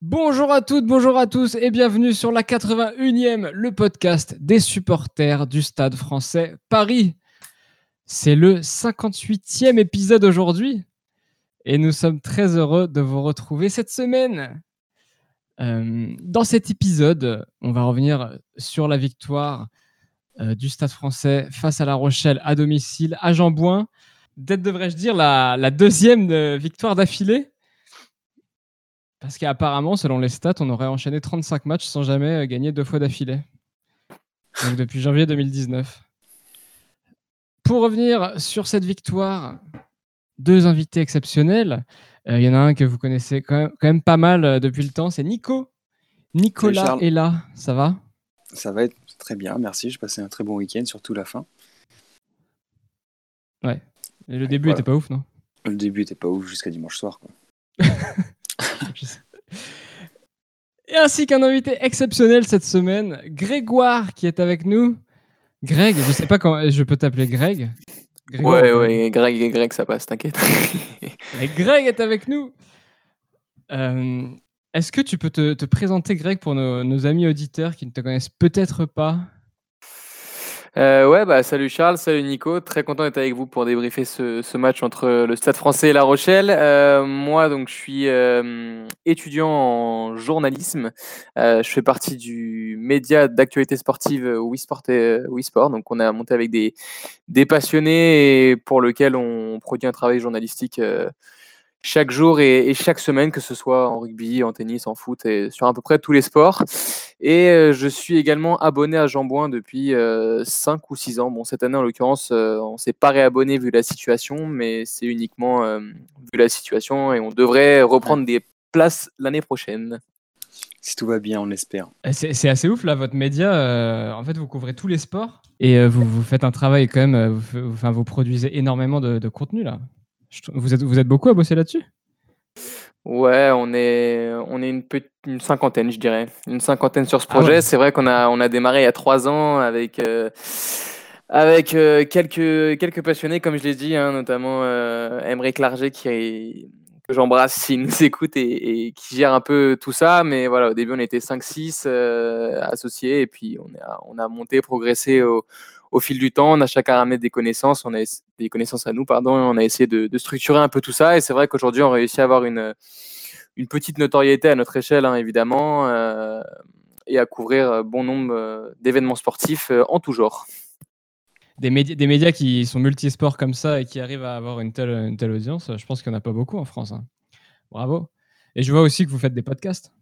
Bonjour à toutes, bonjour à tous et bienvenue sur la 81e, le podcast des supporters du Stade français Paris. C'est le 58e épisode aujourd'hui et nous sommes très heureux de vous retrouver cette semaine. Euh, dans cet épisode, on va revenir sur la victoire du Stade français face à La Rochelle à domicile à Jambouin. Peut-être devrais-je dire la, la deuxième euh, victoire d'affilée parce qu'apparemment, selon les stats, on aurait enchaîné 35 matchs sans jamais gagner deux fois d'affilée. Donc depuis janvier 2019. Pour revenir sur cette victoire, deux invités exceptionnels. Il y en a un que vous connaissez quand même, pas mal depuis le temps, c'est Nico. Nicolas est là, ça va? Ça va être très bien, merci. J'ai passé un très bon week-end, surtout la fin. Ouais. Et le début était pas ouf, non? Le début était pas ouf jusqu'à dimanche soir. Quoi. Et ainsi qu'un invité exceptionnel cette semaine, Grégoire qui est avec nous. Greg, je sais pas quand je peux t'appeler Greg? ouais, ouais, Greg et Greg, ça passe, t'inquiète. Greg est avec nous. Euh, est-ce que tu peux te, présenter, Greg, pour nos amis auditeurs qui ne te connaissent peut-être pas? Euh, ouais, bah, salut Charles, salut Nico. Très content d'être avec vous pour débriefer ce, match entre le Stade français et La Rochelle. Euh, moi, donc, je suis euh, étudiant en journalisme. je fais partie du média d'actualité sportive WeSport et WeSport. Donc, on a monté avec des, des passionnés et pour lequel on produit un travail journalistique chaque jour et, chaque semaine, que ce soit en rugby, en tennis, en foot et sur à peu près tous les sports. Et euh, je suis également abonné à Jambouin depuis 5 euh, ou 6 ans. Bon, cette année, en l'occurrence, euh, on s'est pas réabonné vu la situation, mais c'est uniquement vu la situation et on devrait reprendre des places l'année prochaine. Si tout va bien, on espère. C'est assez ouf, là, votre média. en fait, vous couvrez tous les sports et vous, vous, faites un travail quand même. Vous, enfin, vous produisez énormément de, de contenu, là. Vous êtes, vous êtes beaucoup à bosser là-dessus? Ouais, on est, on est une, une cinquantaine, je dirais. Une cinquantaine sur ce ah projet. C'est vrai qu'on a, on a démarré il y a trois ans avec, euh, avec euh, quelques, quelques passionnés, comme je l'ai dit, hein, notamment euh, Emery Clarget, qui que j'embrasse s'il nous écoute et, qui gère un peu tout ça. Mais voilà, au début, on était 5-6 associés et puis on a, on a monté, progressé au, au fil du temps, on a chacun ramené des connaissances, on a des connaissances à nous, pardon, on a essayé de, structurer un peu tout ça. Et c'est vrai qu'aujourd'hui, on réussit à avoir une, une petite notoriété à notre échelle, hein, évidemment, euh, et à couvrir bon nombre euh, d'événements sportifs euh, en tout genre. Des médias, des médias qui sont multisports comme ça et qui arrivent à avoir une telle, une telle audience, je pense qu'il n'y en a pas beaucoup en France. Hein. Bravo. Et je vois aussi que vous faites des podcasts.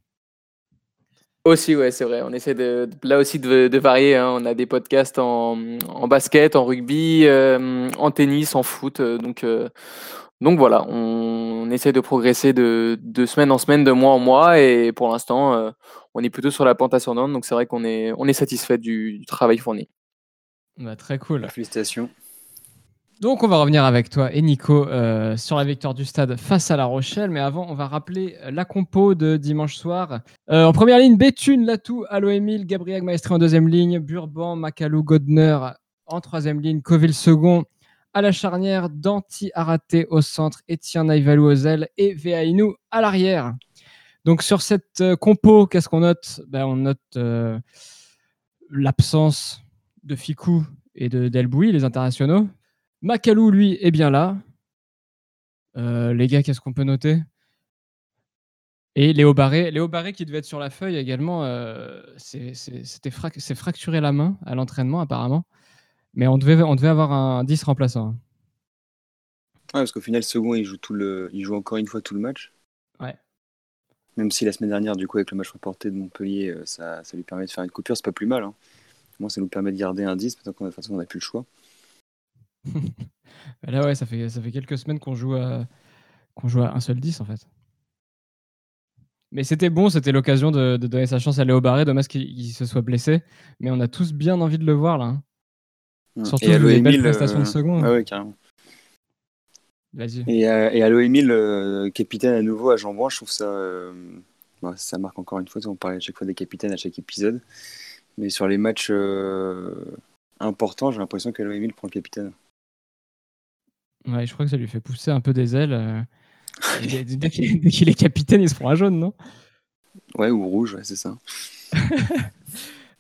Aussi, ouais, c'est vrai. On essaie de, là aussi de, varier. Hein. On a des podcasts en, basket, en rugby, euh, en tennis, en foot. Euh, donc, euh, donc voilà, on, essaie de progresser de, semaine en semaine, de mois en mois. Et pour l'instant, on est plutôt sur la pente ascendante. Donc c'est vrai qu'on est, on est satisfait du, travail fourni. Bah, très cool. Félicitations. Donc on va revenir avec toi et Nico euh, sur la victoire du stade face à La Rochelle. Mais avant, on va rappeler la compo de dimanche soir. Euh, en première ligne, Béthune, Latou, Aloémile, Gabriel Maestré en deuxième ligne, Burban, Macalou, Godner en troisième ligne, Coville second. À la charnière, Danti Araté au centre, Etienne Naïvalou aux ailes et Veaïnou à l'arrière. Donc sur cette euh, compo, qu'est-ce qu'on note? Ben, On note l'absence de Ficou et de Delboui, les internationaux. Macalou, lui, est bien là. Euh, les gars, qu'est-ce qu'on peut noter? Et Léo Barré. Léo Barré qui devait être sur la feuille également, euh, c'est fracturé la main à l'entraînement apparemment. Mais on devait, on devait avoir un 10 remplaçant. Ouais, parce qu'au final, second, il joue, tout le, il joue encore une fois tout le match. Ouais. Même si la semaine dernière, du coup, avec le match reporté de Montpellier, euh, ça, ça lui permet de faire une coupure, c'est pas plus mal. Hein. Moi, ça nous permet de garder un 10, parce qu'on de toute façon, on n'a plus le choix. Là, ouais, ça fait, ça fait quelques semaines qu'on joue, à, qu'on joue à un seul 10 en fait. Mais c'était bon, c'était l'occasion de, donner sa chance à Léo Barré. Dommage qu'il se soit blessé. Mais on a tous bien envie de le voir là. Hein. Mmh. Surtout les belles prestations de euh, second. ouais, carrément. Vas-y. Et, euh, Emile, euh, capitaine à nouveau à Jean je trouve ça. Bah, ça marque encore une fois. On parlait à chaque fois des capitaines à chaque épisode. Mais sur les matchs important, j'ai l'impression que Emile prend le capitaine. Ouais, je crois que ça lui fait pousser un peu des ailes. euh. dès qu'il est capitaine, il se prend un jaune, non? Ouais, ou rouge, ouais, c'est ça.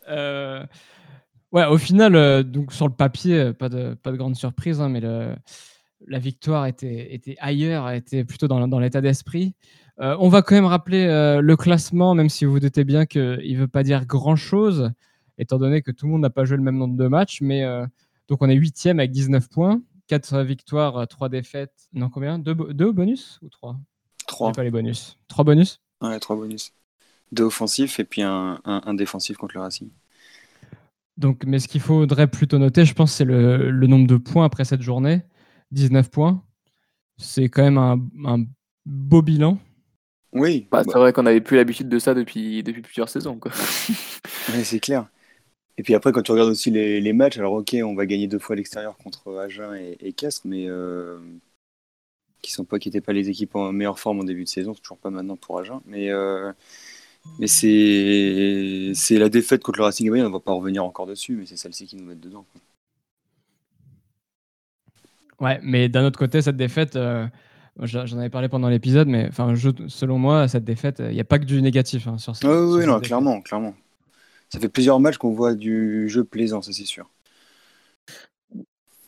Euh, ouais, au final, euh, donc sur le papier, pas de, pas de grande surprise, hein, mais le- la victoire était, était ailleurs, était plutôt dans, dans l'état d'esprit. Euh, on va quand même rappeler le classement, même si vous vous doutez bien qu'il ne veut pas dire grand-chose, étant donné que tout le monde n'a pas joué le même nombre de matchs. Mais donc on est huitième avec 19 points, 4 victoires, 3 défaites. Non, combien? Deux, bo- deux au bonus ou 3 Trois. pas les bonus. 3 bonus? Ouais, trois bonus. Deux offensifs et puis un, un, un défensif contre le Racing. Donc, mais ce qu'il faudrait plutôt noter, je pense, c'est le, le nombre de points après cette journée. 19 points. C'est quand même un, un beau bilan. Oui, Bah, bah, c'est vrai qu'on n'avait plus l'habitude de ça depuis, depuis plusieurs saisons. Quoi. ouais, c'est clair. Et puis après, quand tu regardes aussi les, les matchs, alors ok, on va gagner deux fois à l'extérieur contre Agen et, et Castres, mais euh, qui sont pas, qui n'étaient pas les équipes en meilleure forme en début de saison, toujours pas maintenant pour Agen. Mais, euh, mais c'est c'est la défaite contre le Racing Bayonne, on va pas revenir encore dessus, mais c'est celle-ci qui nous met dedans. quoi. Ouais, mais d'un autre côté, cette défaite, euh, j'en avais parlé pendant l'épisode, mais enfin, selon moi, cette défaite, il n'y a pas que du négatif hein, sur, ce- Ouais, sur oui, cette non, défaite. clairement, clairement. Ça fait plusieurs matchs qu'on voit du jeu plaisant, ça c'est sûr.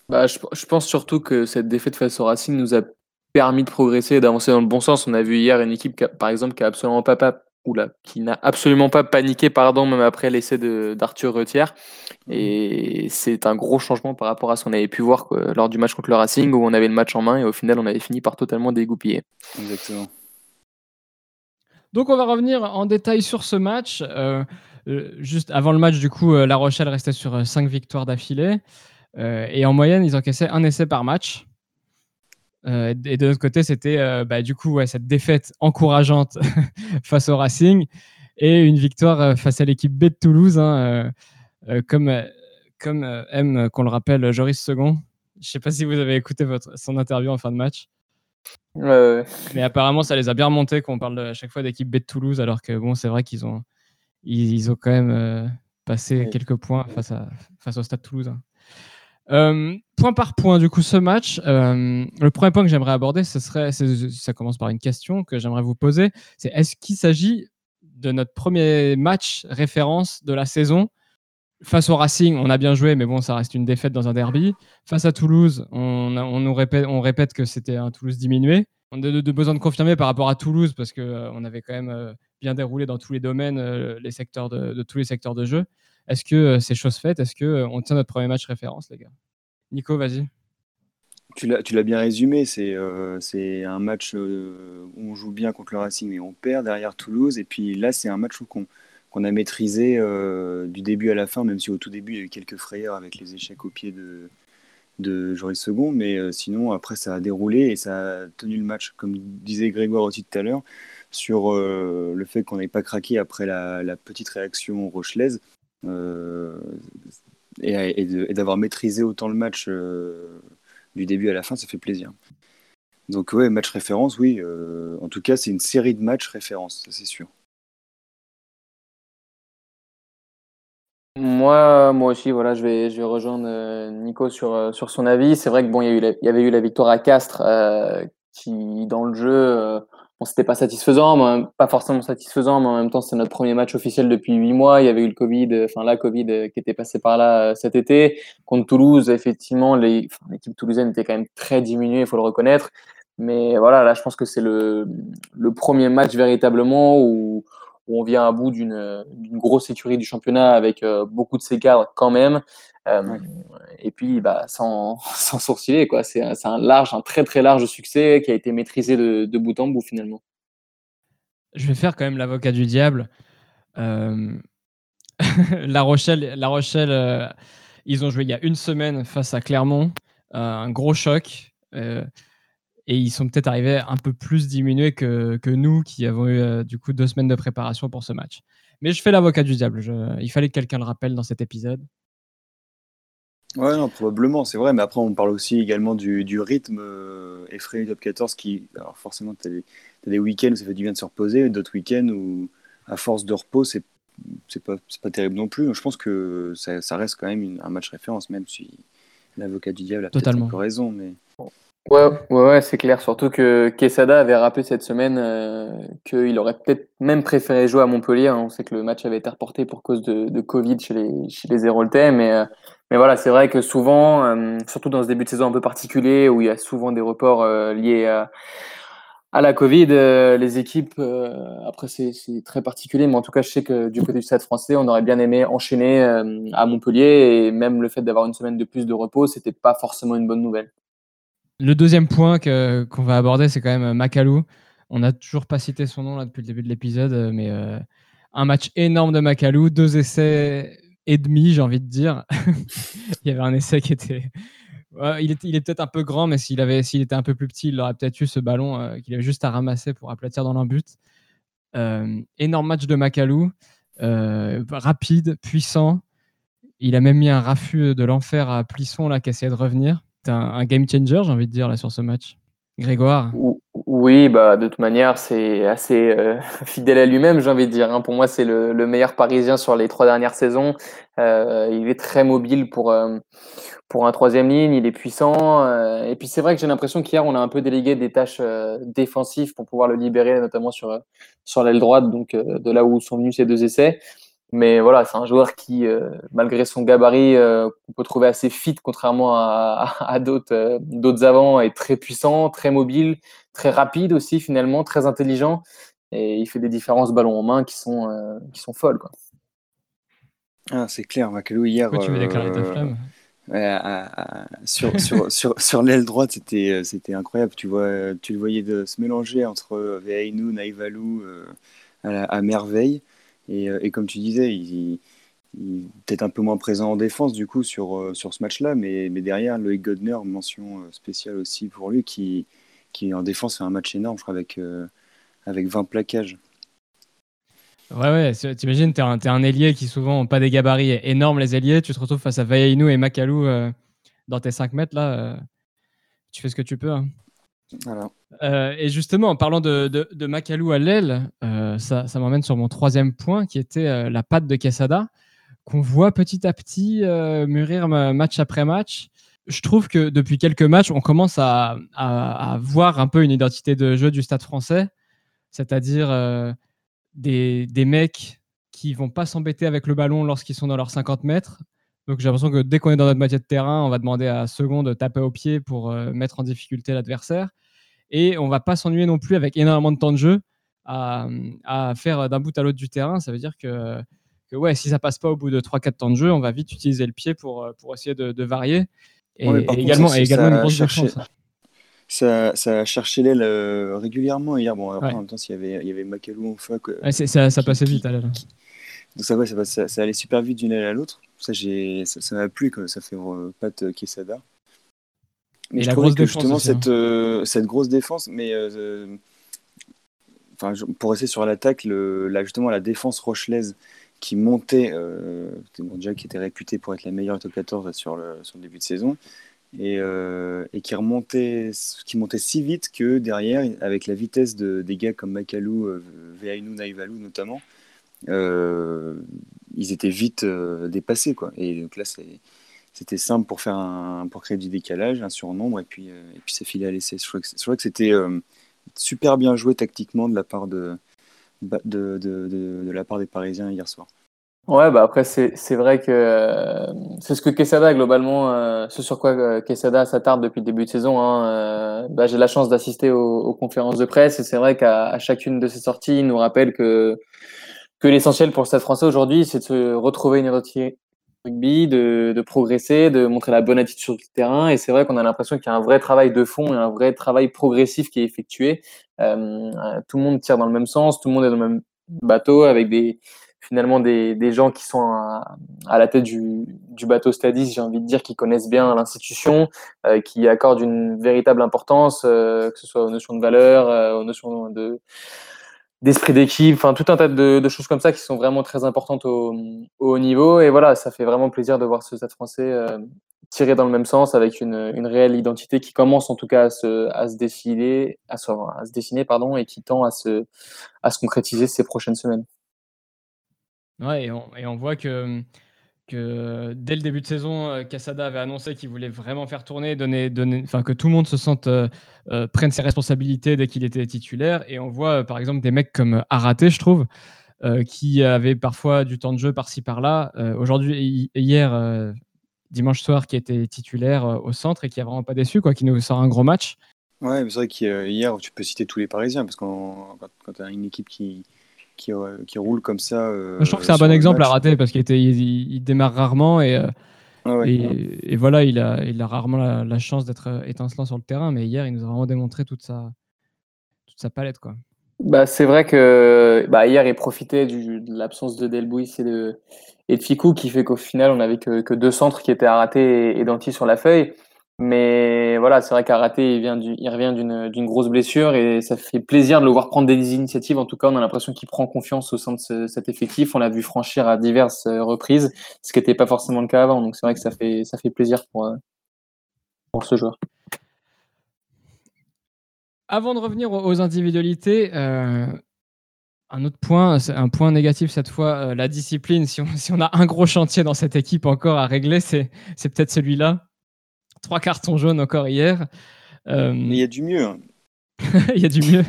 Bah, je, je pense surtout que cette défaite face au Racing nous a permis de progresser et d'avancer dans le bon sens. On a vu hier une équipe, qui a- par exemple, qui a absolument pas, pas- oula, qui n'a absolument pas paniqué, pardon, même après l'essai d'Arthur Retière. Et c'est un gros changement par rapport à ce qu'on avait pu voir quoi, lors du match contre le Racing, où on avait le match en main et au final, on avait fini par totalement dégoupiller. Exactement. Donc on va revenir en détail sur ce match. Euh, euh, juste avant le match, du coup, euh, La Rochelle restait sur 5 victoires d'affilée. Et en moyenne, ils encaissaient un essai par match. Et de l'autre côté, c'était bah, du coup cette défaite encourageante face au Racing et une victoire face à l'équipe B de Toulouse, hein, comme, comme aime qu'on le rappelle Joris Second. Je ne sais pas si vous avez écouté votre, son interview en fin de match. Euh, Mais apparemment, ça les a bien remontés quand on parle à chaque fois d'équipe B de Toulouse, alors que bon, c'est vrai qu'ils ont, ils, ils ont quand même euh, passé quelques points face, à, face au Stade Toulousain. Euh, point par point, du coup, ce match, euh, le premier point que j'aimerais aborder, ce serait, ça commence par une question que j'aimerais vous poser, c'est est-ce qu'il s'agit de notre premier match référence de la saison Face au Racing, on a bien joué, mais bon, ça reste une défaite dans un derby. Face à Toulouse, on, on répète, on répète que c'était un Toulouse diminué. On a de, besoin de confirmer par rapport à Toulouse parce qu'on avait quand même euh, bien déroulé dans tous les domaines, euh, les secteurs de, tous les secteurs de jeu. Est-ce que euh, c'est chose faite? Est-ce qu'on tient notre premier match référence, les gars? Nico, vas-y. Tu l'as, bien résumé, c'est euh, un match euh, où on joue bien contre le Racing mais on perd derrière Toulouse. Et puis là, c'est un match où qu'on qu'on a maîtrisé euh, du début à la fin, même si au tout début, il y a eu quelques frayeurs avec les échecs au pied de, Joris Second. Mais euh, sinon, après, ça a déroulé et ça a tenu le match, comme disait Grégoire aussi tout à l'heure, sur euh, le fait qu'on n'ait pas craqué après la, petite réaction rochelaise. Et, d'avoir maîtrisé autant le match du début à la fin, ça fait plaisir. Donc ouais, match référence, oui. en tout cas, c'est une série de matchs référence, ça c'est sûr. Moi, moi aussi, voilà, je vais, je vais rejoindre euh, Nico sur, euh, sur son avis. C'est vrai que bon, il y, a eu il y avait eu la victoire à Castres, euh, qui dans le jeu, euh, bon, c'était pas satisfaisant, pas forcément satisfaisant, mais en même temps, c'est notre premier match officiel depuis huit mois. Il y avait eu le Covid, euh, enfin la Covid qui était passée par là cet été. Contre Toulouse, effectivement, l'équipe toulousaine était quand même très diminuée, il faut le reconnaître. Mais voilà, là, je pense que c'est le, le premier match véritablement où où on vient à bout d'une grosse écurie du championnat avec euh, beaucoup de ses cadres quand même. Euh, Ouais. Et puis, bah, sans, sans sourciller, quoi. C'est un, large, un très très large succès qui a été maîtrisé de, de bout en bout finalement. Je vais faire quand même l'avocat du diable. Euh, la Rochelle, la Rochelle euh, ils ont joué il y a une semaine face à Clermont. Euh, un gros choc. Et ils sont peut-être arrivés un peu plus diminués que, que nous qui avons eu euh, du coup deux semaines de préparation pour ce match. Mais je fais l'avocat du diable. je- il fallait que quelqu'un le rappelle dans cet épisode. Ouais, non, probablement, c'est vrai, mais après, on parle aussi également du, du rythme euh, effrayé du top 14 qui, alors forcément, tu as, des t'as des week-ends où ça fait du bien de se reposer, et d'autres week-ends où, à force de repos, c'est c'est pas, pas terrible non plus. Je pense que ça, reste quand même un match référence, même si l'avocat du diable a peut-être un peu raison. Mais... Ouais, ouais, c'est clair. Surtout que Quesada avait rappelé cette semaine euh, qu'il aurait peut-être même préféré jouer à Montpellier. Hein. On sait que le match avait été reporté pour cause de, Covid chez les, chez Héroltais. Mais, euh, mais voilà, c'est vrai que souvent, euh, surtout dans ce début de saison un peu particulier où il y a souvent des reports liés à, à la Covid, les équipes, après c'est très particulier, mais en tout cas, je sais que du côté du Stade français, on aurait bien aimé enchaîner à Montpellier et même le fait d'avoir une semaine de plus de repos, c'était pas forcément une bonne nouvelle. Le deuxième point qu'on va aborder, c'est quand même euh, Macalou. On n'a toujours pas cité son nom depuis le début de l'épisode, euh, mais euh, un match énorme de Macalou, deux essais et demi, j'ai envie de dire. il y avait un essai qui était. il, est, peut-être un peu grand, mais s'il avait, était un peu plus petit, il aurait peut-être eu ce ballon qu'il avait juste à ramasser pour aplatir dans l'embut. énorme match de Macalou, rapide, puissant. Il a même mis un raffut de l'enfer à Plisson là, qui essayait de revenir un, game changer, j'ai envie de dire, là, sur ce match. Grégoire Oui, bah, de toute manière, c'est assez euh, fidèle à lui-même, j'ai envie de dire. Hein. Pour moi, c'est le, meilleur Parisien sur les trois dernières saisons. Euh, il est très mobile pour, euh, pour un troisième ligne, il est puissant. et puis, c'est vrai que j'ai l'impression qu'hier, on a un peu délégué des tâches défensives pour pouvoir le libérer, notamment sur, sur l'aile droite, donc de là où sont venus ces deux essais. Mais voilà, c'est un joueur qui, euh, malgré son gabarit, euh, qu'on peut trouver assez fit, contrairement à, à, euh, d'autres avants, est très puissant, très mobile, très rapide aussi, finalement, très intelligent. Et il fait des différences ballon en main qui sont, qui sont folles. Quoi. Ah, c'est clair, Macalou, hier. tu veux déclarer ta flamme? sur, sur, sur, sur l'aile droite, c'était, c'était incroyable. Tu, vois, tu le voyais de se mélanger entre Veainou, Naïvalou à, à merveille. Euh, et, comme tu disais, il, il peut-être un peu moins présent en défense du coup sur, euh, sur ce match-là, mais, mais derrière, Loïc Godner, mention euh, spéciale aussi pour lui, qui, qui en défense fait un match énorme, je crois, avec, avec 20 plaquages. Ouais, ouais, t'imagines, t'es un, es un ailier qui souvent n'ont pas des gabarits énormes, les ailiers, tu te retrouves face à Vayaïnou et Makalou dans tes 5 mètres, là, tu fais ce que tu peux. Hein. Euh, et justement, en parlant de, Macalou à l'aile, euh, ça, m'emmène sur mon troisième point qui était euh, la patte de Quesada, qu'on voit petit à petit mûrir match après match. Je trouve que depuis quelques matchs, on commence à, voir un peu une identité de jeu du stade français, c'est-à-dire des, des, mecs qui vont pas s'embêter avec le ballon lorsqu'ils sont dans leurs 50 mètres. Donc j'ai l'impression que dès qu'on est dans notre moitié de terrain, on va demander à Second de taper au pied pour mettre en difficulté l'adversaire. Et on va pas s'ennuyer non plus avec énormément de temps de jeu à, faire d'un bout à l'autre du terrain. Ça veut dire que, que, ouais, si ça passe pas au bout de 3-4 temps de jeu, on va vite utiliser le pied pour, pour essayer de, varier. Et, également, également une grosse défense. Ça, ça a cherché l'aile euh, régulièrement hier. Bon, après, en même temps, s'il y avait, il y avait Macalou en fac. ça, ça passait vite à l'aile. Donc ça, ouais, ça, ça, allait super vite d'une aile à l'autre. Ça, ça m'a plu, ça fait euh, Pat Quesada. Mais je trouvais que justement, cette, hein. euh, cette grosse défense, mais euh, enfin, pour rester sur l'attaque, la, justement la défense rochelaise qui montait, euh, déjà qui était réputée pour être la meilleure top 14 sur le, sur le début de saison, et, et, qui remontait, qui montait si vite que derrière, avec la vitesse de, des gars comme Makalou, Veainou, Naïvalou notamment, ils étaient vite dépassés. Quoi. Et donc là, c'est c'était simple pour faire un, pour créer du décalage, un surnombre, et puis, euh, et puis ça filait à l'essai. Je crois que, c'était euh, super bien joué tactiquement de la part de, de, de, la part des Parisiens hier soir. Ouais, bah après c'est vrai que euh, c'est ce que Quesada globalement, ce sur quoi Quesada s'attarde depuis le début de saison. Hein, bah, J'ai la chance d'assister aux, aux, conférences de presse et c'est vrai qu'à chacune de ses sorties, il nous rappelle que que l'essentiel pour le Stade Français aujourd'hui, c'est de se retrouver une, rugby, de, de, progresser, de montrer la bonne attitude sur le terrain. Et c'est vrai qu'on a l'impression qu'il y a un vrai travail de fond et un vrai travail progressif qui est effectué. Euh, tout le monde tire dans le même sens, tout le monde est dans le même bateau avec des finalement des, des gens qui sont à, la tête du, du bateau Stadis, j'ai envie de dire, qui connaissent bien l'institution, euh, qui accordent une véritable importance, euh, que ce soit aux notions de valeur, euh, aux notions de d'esprit d'équipe, enfin tout un tas de, choses comme ça qui sont vraiment très importantes au, haut niveau. Et voilà, ça fait vraiment plaisir de voir ce stade français euh, tirer dans le même sens avec une, réelle identité qui commence en tout cas à se, à se à se, dessiner pardon, et qui tend à se, à se concrétiser ces prochaines semaines. Ouais, et on, voit que, que dès le début de saison, Casada avait annoncé qu'il voulait vraiment faire tourner, donner, donner, enfin que tout le monde se sente prenne ses responsabilités dès qu'il était titulaire. Et on voit par exemple des mecs comme Araté, je trouve, qui avaient parfois du temps de jeu par-ci par-là. Aujourd'hui, hier, dimanche soir, qui était titulaire au centre et qui a vraiment pas déçu, quoi, qui nous sort un gros match. Ouais, c'est vrai qu'hier, tu peux citer tous les Parisiens, parce que quand, tu as une équipe qui, qui, qui, roule comme ça. je trouve que c'est un bon exemple à rater, parce qu'il il, démarre rarement et, et, voilà, il a, il a rarement la, chance d'être étincelant sur le terrain, mais hier, il nous a vraiment démontré toute sa, toute sa palette. Quoi. Bah, c'est vrai que bah, hier, il profitait du, de l'absence de Delbouis et de, et de Ficou, qui fait qu'au final, on n'avait que, que, deux centres qui étaient à rater et, et Danti sur la feuille. Mais voilà, c'est vrai qu'à rater, il, il revient d'une grosse blessure et ça fait plaisir de le voir prendre des initiatives. En tout cas, on a l'impression qu'il prend confiance au sein de cet effectif. On l'a vu franchir à diverses euh, reprises, ce qui n'était pas forcément le cas avant. Donc c'est vrai que ça fait, ça fait plaisir pour, euh, pour ce joueur. Avant de revenir aux individualités, euh, un autre point, un point négatif cette fois, la discipline. Si on, si on, a un gros chantier dans cette équipe encore à régler, c'est peut-être celui-là. Trois cartons jaunes encore hier. Euh, Mais il y a du mieux. Hein. il y a du mieux.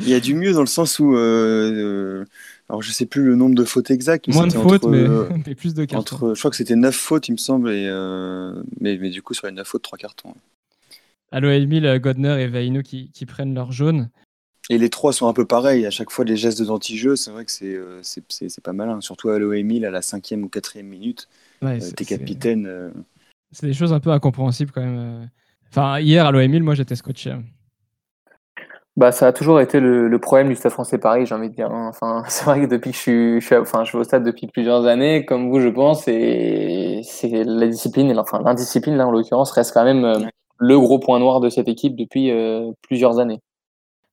il y a du mieux dans le sens où, euh, euh, alors je sais plus le nombre de fautes exactes. Moins de fautes, mais, plus de cartons. Entre, je crois que c'était 9 fautes, il me semble, et, mais, mais, du coup sur les 9 fautes, 3 cartons. Allo Emile, Godner et Vaino qui, qui, prennent leur jaune. Et les trois sont un peu pareils. À chaque fois, les gestes d'anti-jeu, c'est vrai que c'est c'est pas malin. Surtout Allo Emile à la cinquième ou quatrième minute. Ouais, T'es capitaine. C'est des choses un peu incompréhensibles quand même. Euh. Enfin, hier à l'OM moi j'étais scotché. Bah, ça a toujours été le, problème du Stade français Paris, j'ai envie de dire. Hein. Enfin, c'est vrai que depuis que je suis, je suis, enfin, je au stade depuis plusieurs années, comme vous, je pense, et c'est la discipline, enfin l'indiscipline là en l'occurrence reste quand même euh, le gros point noir de cette équipe depuis euh, plusieurs années.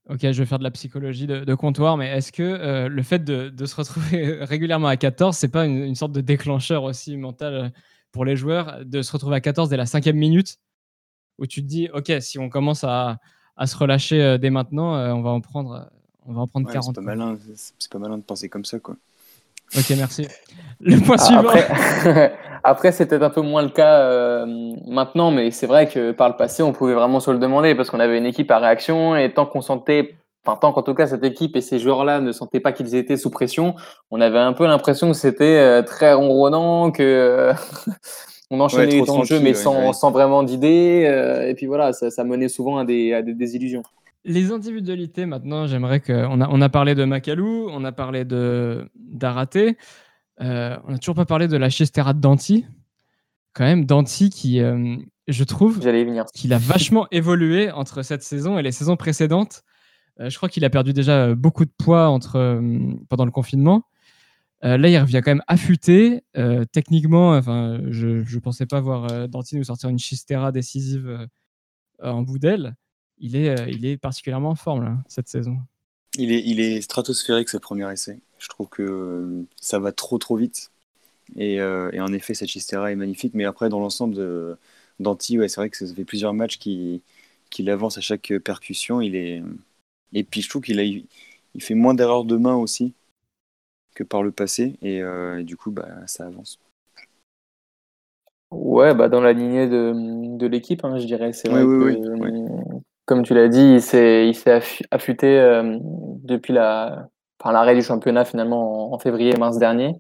Ok, je vais faire de la psychologie de, comptoir, mais est-ce que le fait de, de, se retrouver régulièrement à 14, c'est pas une, une, sorte de déclencheur aussi mental pour les joueurs de se retrouver à 14 dès la cinquième minute, où tu te dis, OK, si on commence à, se relâcher euh, dès maintenant, euh, on va en prendre, on va en prendre 40. C'est pas, malin, c'est pas malin de penser comme ça, quoi. Ok, merci. Le point ah, suivant. Après, c'était un peu moins le cas euh, maintenant, mais c'est vrai que par le passé, on pouvait vraiment se le demander parce qu'on avait une équipe à réaction et tant qu'on sentait enfin, tant qu'en tout cas cette équipe et ces joueurs-là ne sentaient pas qu'ils étaient sous pression, on avait un peu l'impression que c'était euh, très ronronnant, que euh, on enchaînait les temps de jeu mais sans, sans vraiment d'idées. Euh, et puis voilà, ça, ça, menait souvent à des, à des désillusions. Les individualités, maintenant, j'aimerais que. On a, on a parlé de Macalou, on a parlé de d'Araté, on n'a toujours pas parlé de la Chestera de Danti. Quand même, Danti qui, je trouve, qu'il a vachement évolué entre cette saison et les saisons précédentes. Euh, je crois qu'il a perdu déjà euh, beaucoup de poids entre, euh, pendant le confinement. là, il revient quand même affûté. techniquement, enfin, je ne pensais pas voir Danti nous sortir une chistera décisive en bout d'aile. Il est, il est particulièrement en forme cette saison. Il est, il est stratosphérique ce premier essai. Je trouve que ça va trop trop vite. Et, en effet, cette chistera est magnifique. Mais après, dans l'ensemble d'Anti, ouais, c'est vrai que ça fait plusieurs matchs qu'il qui avance à chaque percussion. Il est, et puis je trouve qu'il a, il fait moins d'erreurs de main aussi que par le passé. Et, euh, du coup, bah, ça avance. Ouais, bah dans la lignée de, de l'équipe, hein, je dirais. C'est vrai que, comme tu l'as dit, il s'est, affûté euh, depuis la, l'arrêt du championnat finalement en, en février-mars dernier.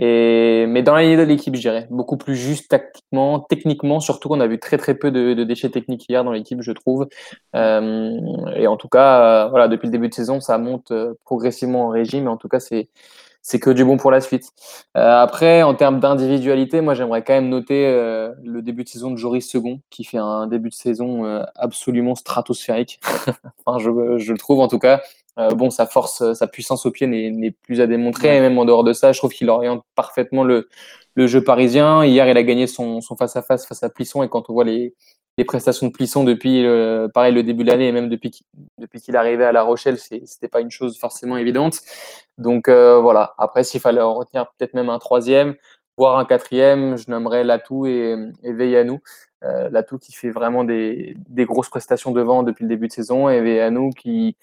Mais dans la ligne de l'équipe, je dirais, beaucoup plus juste tactiquement, techniquement, surtout qu'on a vu très très peu de, déchets techniques hier dans l'équipe, je trouve. Euh, et en tout cas, euh, voilà, depuis le début de saison, ça monte euh, progressivement en régime. Et en tout cas, c'est c'est que du bon pour la suite. Après, en termes d'individualité, moi j'aimerais quand même noter le début de saison de Joris Second, qui fait un début de saison absolument stratosphérique. enfin, je, je, le trouve en tout cas. Euh, bon, sa force, sa puissance au pied n'est plus à démontrer. Et même en dehors de ça, je trouve qu'il oriente parfaitement le, le, jeu parisien. Hier, il a gagné son face-à-face -face, à Plisson. Et quand on voit les, les prestations de Plisson depuis, pareil, le début de l'année et même depuis qu'il depuis qu'il est arrivé à La Rochelle, c'était pas une chose forcément évidente. Donc euh, voilà. Après, s'il fallait en retenir peut-être même un troisième, voire un quatrième, je nommerais Latou et, et Veillanou. Euh, Latou qui fait vraiment des, des, grosses prestations devant depuis le début de saison et Veillanou qui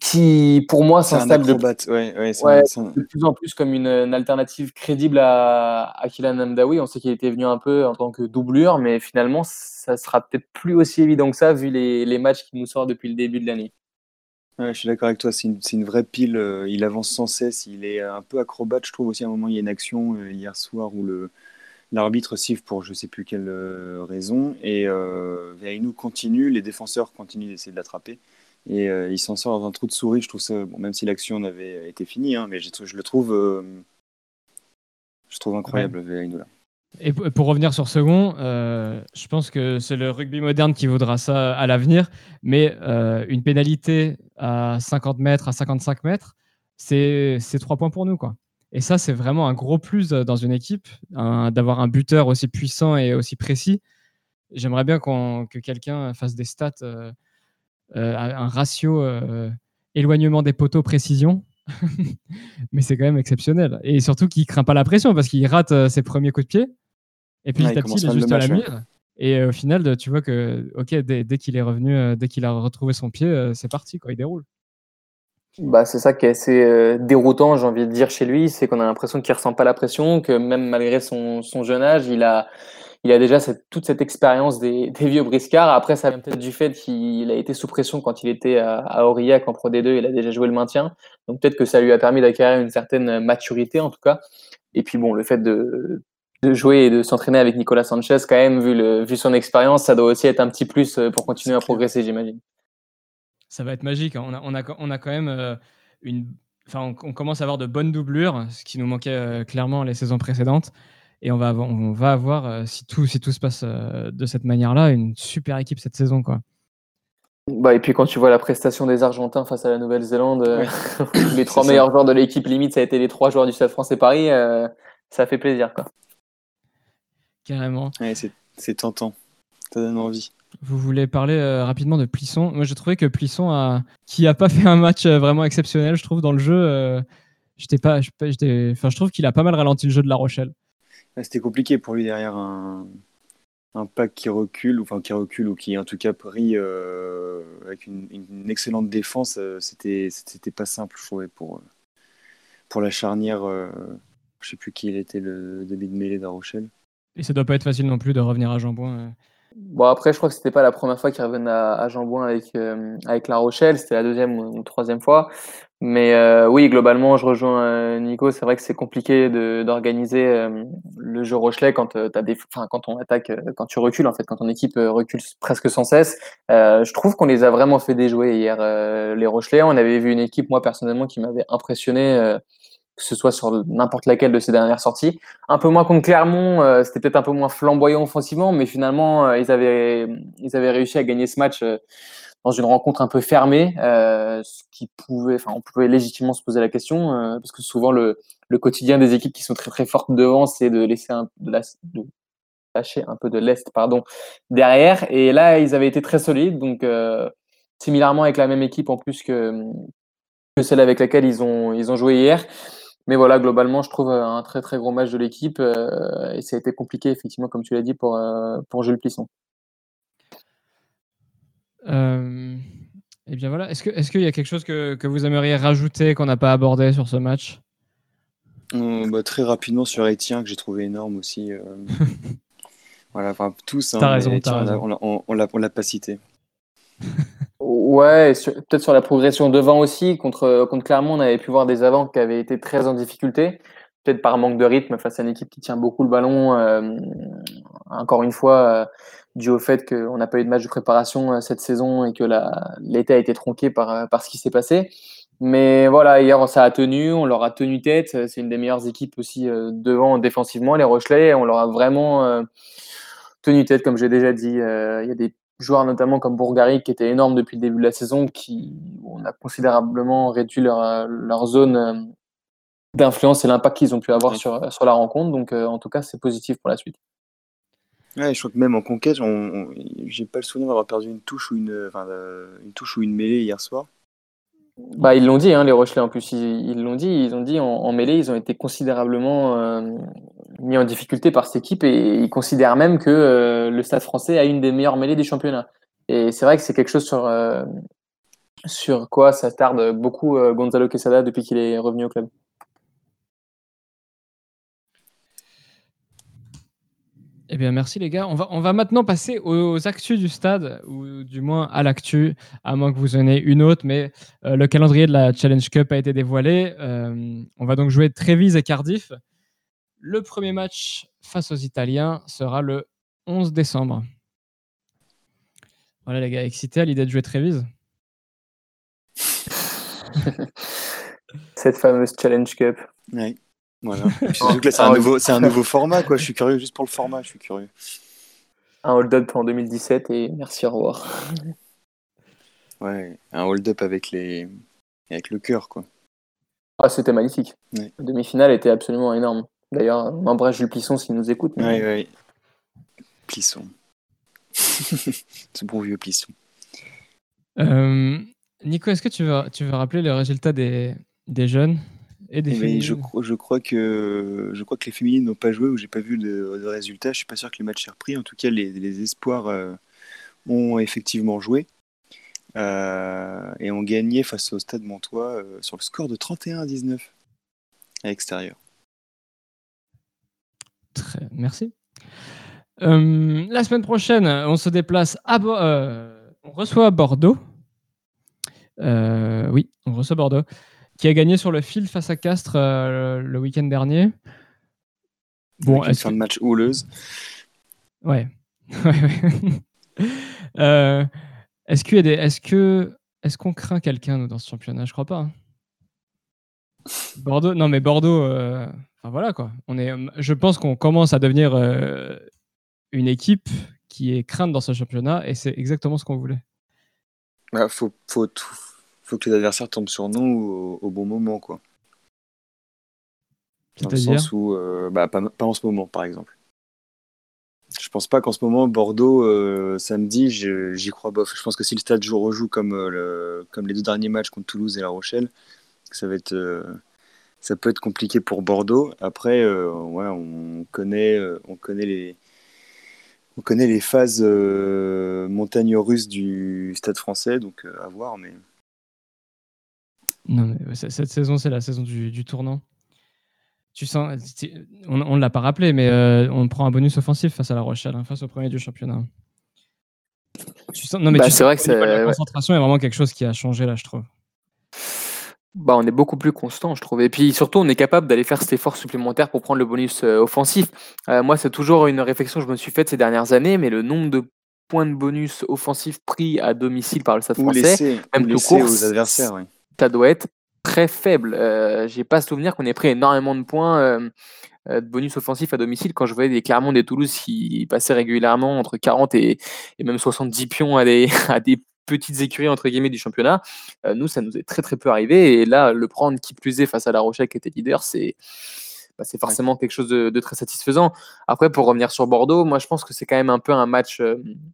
qui, pour moi, s'installe de, de, plus en plus comme une, alternative crédible à, à Kylian Amdawi. On sait qu'il était venu un peu en tant que doublure, mais finalement, ça sera peut-être plus aussi évident que ça vu les, les matchs qui nous sortent depuis le début de l'année. je suis d'accord avec toi, c'est une, une, vraie pile. Euh, il avance sans cesse, il est un peu acrobate. Je trouve aussi à un moment, il y a une action euh, hier soir où le, l'arbitre siffle pour je sais plus quelle euh, raison et euh, continue, les défenseurs continuent d'essayer de l'attraper et euh, il s'en sort dans un trou de souris. Je trouve ça, bon, même si l'action avait été finie, hein, mais je, je, le trouve, euh, je trouve incroyable ouais. là. Et pour revenir sur second, je pense que c'est le rugby moderne qui voudra ça à l'avenir, mais une pénalité à 50 mètres, à 55 mètres, c'est trois points pour nous, quoi. Et ça, c'est vraiment un gros plus euh, dans une équipe, d'avoir un buteur aussi puissant et aussi précis. J'aimerais bien que quelqu'un fasse des stats, euh, euh, un ratio éloignement des poteaux précision. Mais c'est quand même exceptionnel. Et surtout qu'il craint pas la pression parce qu'il rate ses premiers coups de pied. Et puis petit à petit, il est juste à la mire. Et au final, tu vois que ok, dès, dès qu'il est revenu, dès qu'il a retrouvé son pied, c'est parti, quoi, il déroule. Bah, c'est ça qui est assez euh, déroutant, j'ai envie de dire, chez lui, c'est qu'on a l'impression qu'il ressent pas la pression, que même malgré son, son jeune âge, il a, il a déjà cette, toute cette expérience des, des, vieux briscards. Après, ça vient peut-être du fait qu'il a été sous pression quand il était à, à Aurillac en Pro D2, il a déjà joué le maintien. Donc peut-être que ça lui a permis d'acquérir une certaine maturité, en tout cas. Et puis bon, le fait de, de jouer et de s'entraîner avec Nicolas Sanchez, quand même, vu, le, vu son expérience, ça doit aussi être un petit plus euh, pour continuer à progresser, j'imagine ça va être magique. Hein. On a, on a, on a quand même euh, une. Enfin, on, commence à avoir de bonnes doublures, ce qui nous manquait euh, clairement les saisons précédentes. Et on va avoir, on va avoir euh, si, tout, si tout se passe de cette manière-là, une super équipe cette saison. Quoi. Bah, et puis quand tu vois la prestation des Argentins face à la Nouvelle-Zélande, les trois meilleurs joueurs de l'équipe limite, ça a été les trois joueurs du Stade français Paris, ça fait plaisir. Quoi. Carrément. c'est tentant, ça donne envie. Vous voulez parler euh, rapidement de Plisson? Moi, j'ai trouvé que Plisson, a, qui a pas fait un match euh, vraiment exceptionnel, je trouve, dans le jeu, euh, j'étais pas, enfin, je trouve qu'il a pas mal ralenti le jeu de La Rochelle. C'était compliqué pour lui derrière un, un pack qui recule, enfin qui recule ou qui en tout cas pris avec une, excellente défense. c'était, c'était pas simple, je trouvais, pour, pour la charnière. je sais plus qui il était le début de mêlée de Rochelle. Et ça doit pas être facile non plus de revenir à Jambouin. Bon, après, je crois que c'était pas la première fois qu'il revenait à, à Jambouin avec, euh, avec La Rochelle, c'était la deuxième ou, troisième fois. Mais euh, oui, globalement, je rejoins euh, Nico. C'est vrai que c'est compliqué d'organiser le jeu Rochelet quand, as des, quand on attaque, quand tu recules, en fait, quand ton équipe recule presque sans cesse. je trouve qu'on les a vraiment fait déjouer hier, les Rochelais. On avait vu une équipe, moi personnellement, qui m'avait impressionné que ce soit sur n'importe laquelle de ces dernières sorties. Un peu moins contre Clermont, euh, c'était peut-être un peu moins flamboyant offensivement, mais finalement, euh, ils, avaient, ils avaient réussi à gagner ce match euh, dans une rencontre un peu fermée, ce qui pouvait, enfin, on pouvait légitimement se poser la question, parce que souvent le, le, quotidien des équipes qui sont très très fortes devant, c'est de laisser un, de, lâcher un peu de l'est, pardon, derrière. Et là, ils avaient été très solides, donc similairement avec la même équipe en plus que, que celle avec laquelle ils ont, ils ont joué hier. Mais voilà, globalement, je trouve un très très gros match de l'équipe euh, et ça a été compliqué, effectivement, comme tu l'as dit, pour, euh, pour Jules Plisson. Euh, et bien voilà, est-ce qu'il est qu'il y a quelque chose que, que vous aimeriez rajouter qu'on n'a pas abordé sur ce match? Bah, Très rapidement sur Etienne, que j'ai trouvé énorme aussi. voilà, enfin tous. Hein, raison, raison. On l'a pas cité. Ouais, peut-être sur la progression devant aussi. Contre, contre Clermont, on avait pu voir des avants qui avaient été très en difficulté, peut-être par manque de rythme face à une équipe qui tient beaucoup le ballon. Euh, encore une fois, euh, dû au fait qu'on n'a pas eu de match de préparation euh, cette saison et que l'été a été tronqué par, par ce qui s'est passé. Mais voilà, hier, ça a tenu, on leur a tenu tête. C'est une des meilleures équipes aussi devant défensivement, les Rochelais. On leur a vraiment tenu tête, comme j'ai déjà dit. Il y a des joueurs notamment comme Bourgari qui était énorme depuis le début de la saison, qui on a considérablement réduit leur, leur zone euh, d'influence et l'impact qu'ils ont pu avoir sur, sur la rencontre. Donc euh, en tout cas, c'est positif pour la suite. Ouais, je crois que même en conquête, j'ai pas le souvenir d'avoir perdu une touche ou une, enfin, euh, une touche ou une mêlée hier soir. Bah, ils l'ont dit, hein, les Rochelais en plus, ils l'ont dit, ils ont dit en, mêlée, ils ont été considérablement euh, mis en difficulté par cette équipe et ils considèrent même que euh, le Stade français a une des meilleures mêlées des championnats. Et c'est vrai que c'est quelque chose sur, euh, sur quoi ça tarde beaucoup Gonzalo Quesada depuis qu'il est revenu au club. Eh bien, merci les gars. On va, on va maintenant passer aux, actus du stade, ou du moins à l'actu, à moins que vous en ayez une autre, mais euh, le calendrier de la Challenge Cup a été dévoilé. Euh, on va donc jouer Trévise et Cardiff. Le premier match face aux Italiens sera le 11 décembre. Voilà les gars, excités à l'idée de jouer Trévise Cette fameuse Challenge Cup. Oui. Voilà. c'est un, nouveau, un nouveau format, quoi. Je suis curieux juste pour le format, je suis curieux. Un hold-up en 2017 et merci, au revoir. Ouais, un hold-up avec, les... avec le cœur, quoi. Ah, c'était magnifique. La demi-finale était absolument énorme. D'ailleurs, on embrasse Jules Plisson s'il nous écoute. Oui, oui. Plisson. Ce bon vieux Plisson. Euh, Nico, est-ce que tu veux, tu veux rappeler les résultats des, des jeunes? Et des je, je, crois que, je crois que les féminines n'ont pas joué ou j'ai pas vu de, de résultats. Je suis pas sûr que le match ait repris. En tout cas, les, les espoirs euh, ont effectivement joué euh, et ont gagné face au Stade Montois euh, sur le score de 31 à 19 à l'extérieur. Très merci. la semaine prochaine, on se déplace à on reçoit Bordeaux. oui, on reçoit Bordeaux qui a gagné sur le fil face à Castres euh, le week-end dernier. Bon, est-ce fin de match houleuse. Ouais. euh, est-ce qu'il des... est-ce que est-ce qu'on craint quelqu'un dans ce championnat? Je crois pas. Hein. Bordeaux, non mais Bordeaux, euh, enfin voilà quoi. On est, je pense qu'on commence à devenir euh, une équipe qui est crainte dans ce championnat et c'est exactement ce qu'on voulait. Bah, faut, faut, tout, faut que les adversaires tombent sur nous au, bon moment, quoi. Dans le sens où, euh, bah, pas, en ce moment, par exemple. Je pense pas qu'en ce moment, Bordeaux, euh, samedi, j'y crois bof. Je pense que si le stade joue, rejoue comme, euh, le, comme les deux derniers matchs contre Toulouse et La Rochelle, ça va être, ça peut être compliqué pour Bordeaux. Après, ouais, on connaît, on connaît les, on connaît les phases montagnes russes du stade français, donc à voir, mais. Non, mais cette saison, c'est la saison du, tournant. Tu sens, on ne l'a pas rappelé, mais euh, on prend un bonus offensif face à La Rochelle, hein, face au premier du championnat. Tu sens, non, mais bah, c'est vrai que la concentration est vraiment quelque chose qui a changé là, je trouve. Bah, on est beaucoup plus constant, je trouve. Et puis surtout, on est capable d'aller faire cet effort supplémentaire pour prendre le bonus euh, offensif. Euh, moi, c'est toujours une réflexion que je me suis faite ces dernières années, mais le nombre de points de bonus offensifs pris à domicile par le Stade français, même aux adversaires, ça doit être très faible. Euh, J'ai pas souvenir qu'on ait pris énormément de points euh, euh, de bonus offensifs à domicile quand je voyais des Clermont des Toulouse qui passaient régulièrement entre 40 et, même 70 pions à des, à des petites écuries entre guillemets du championnat. Euh, nous, ça nous est très très peu arrivé et là, le prendre qui plus est face à La Rochelle qui était leader, c'est bah, c'est forcément quelque chose de, de, très satisfaisant. Après, pour revenir sur Bordeaux, moi je pense que c'est quand même un peu un match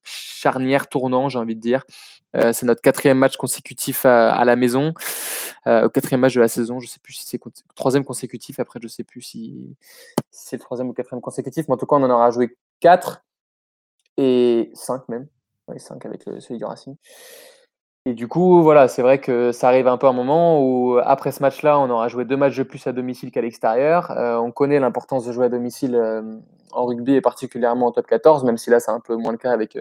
charnière tournant, j'ai envie de dire. Euh, c'est notre quatrième match consécutif à, la maison, euh, au quatrième match de la saison. Je sais plus si c'est troisième consécutif. Après, je sais plus si, c'est le troisième ou quatrième consécutif, mais en tout cas, on en aura joué quatre et cinq même. Oui, cinq avec le, celui du Racing. Et du coup, voilà, c'est vrai que ça arrive un peu un moment où, après ce match-là, on aura joué deux matchs de plus à domicile qu'à l'extérieur. Euh, on connaît l'importance de jouer à domicile en rugby et particulièrement en top 14, même si là, c'est un peu moins le cas avec,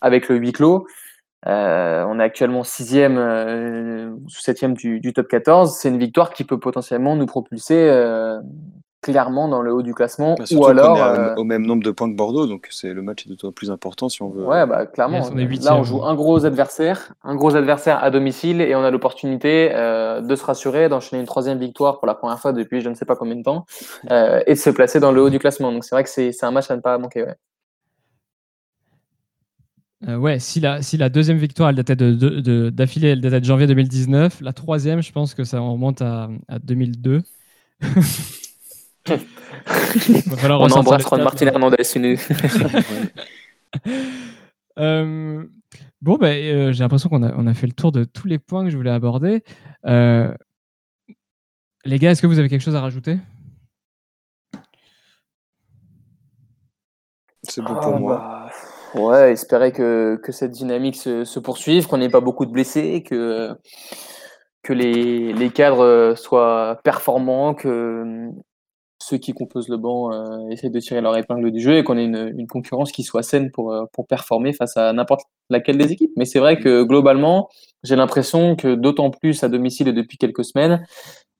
avec le huis clos. Euh, on est actuellement sixième euh, ou septième du, du, top 14. C'est une victoire qui peut potentiellement nous propulser euh, clairement dans le haut du classement. Bah, ou alors au même nombre de points que Bordeaux, donc c'est le match est d'autant plus important si on veut. Ouais, bah, clairement. là, on joue un gros adversaire, un gros adversaire à domicile, et on a l'opportunité de se rassurer, d'enchaîner une troisième victoire pour la première fois depuis je ne sais pas combien de temps, et de se placer dans le haut du classement. Donc c'est vrai que c'est un match à ne pas manquer. Ouais. Euh, ouais, si la, si la deuxième victoire elle datait d'affilée, de, elle datait de janvier 2019, la troisième, je pense que ça remonte à, à 2002. On embrasse Ron Martin Hernandez. euh, bon, ben, euh, j'ai l'impression qu'on a, on a fait le tour de tous les points que je voulais aborder. Euh, les gars, est-ce que vous avez quelque chose à rajouter? C'est bon pour ah, moi. Bah, Ouais, espérer que, que cette dynamique se, se poursuive, qu'on n'ait pas beaucoup de blessés, que, que les, les cadres soient performants, que ceux qui composent le banc euh, essaient de tirer leur épingle du jeu et qu'on ait une, une, concurrence qui soit saine pour, euh, pour performer face à n'importe laquelle des équipes. Mais c'est vrai que globalement, j'ai l'impression que d'autant plus à domicile et depuis quelques semaines,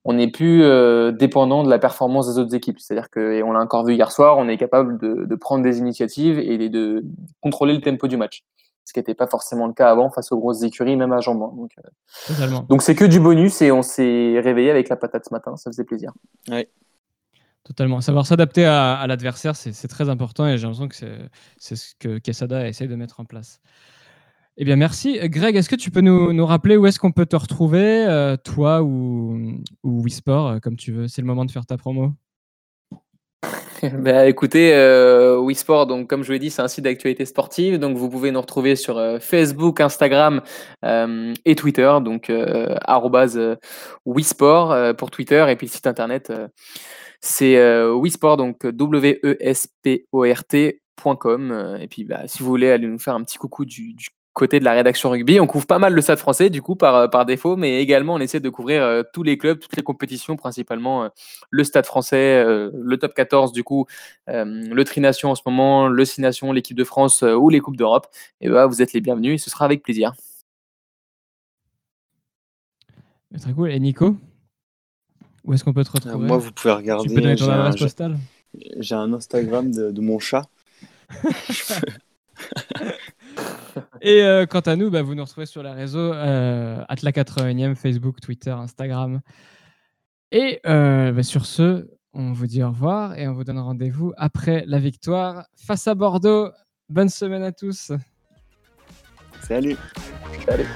on n'est plus euh, dépendant de la performance des autres équipes. C'est-à-dire que, et on l'a encore vu hier soir, on est capable de, de prendre des initiatives et de contrôler le tempo du match. Ce qui n'était pas forcément le cas avant face aux grosses écuries, même à Jambon. Donc, euh, donc c'est que du bonus et on s'est réveillé avec la patate ce matin, ça faisait plaisir. Ouais. Totalement. Savoir s'adapter à, à l'adversaire, c'est très important et j'ai l'impression que c'est ce que Quesada essaie de mettre en place. Eh bien, merci. Greg, est-ce que tu peux nous, rappeler où est-ce qu'on peut te retrouver, euh, toi ou, ou Wisport, euh, comme tu veux? C'est le moment de faire ta promo. bah, écoutez, euh, Wisport, donc comme je vous l'ai dit, c'est un site d'actualité sportive. Donc vous pouvez nous retrouver sur euh, Facebook, Instagram et Twitter. Donc euh, pour Twitter et puis le site internet c'est Wisport, donc W-E-S-P-O-R-T.com. Et puis bah, si vous voulez aller nous faire un petit coucou du côté de la rédaction rugby. On couvre pas mal le stade français, du coup, par, par défaut, mais également on essaie de couvrir euh, tous les clubs, toutes les compétitions, principalement euh, le stade français, euh, le top 14, du coup, le Trination en ce moment, le Six Nations, l'équipe de France ou les Coupes d'Europe. Et bah, vous êtes les bienvenus et ce sera avec plaisir. Très cool. Et Nico? Où est-ce qu'on peut te retrouver? Moi, vous pouvez regarder. Tu peux donner ton adresse postale? J'ai un Instagram de, de mon chat. Et euh, quant à nous, bah, vous nous retrouvez sur les réseaux euh, la 81e, Facebook, Twitter, Instagram. Et euh, bah, sur ce, on vous dit au revoir et on vous donne rendez-vous après la victoire face à Bordeaux. Bonne semaine à tous. Salut. Salut.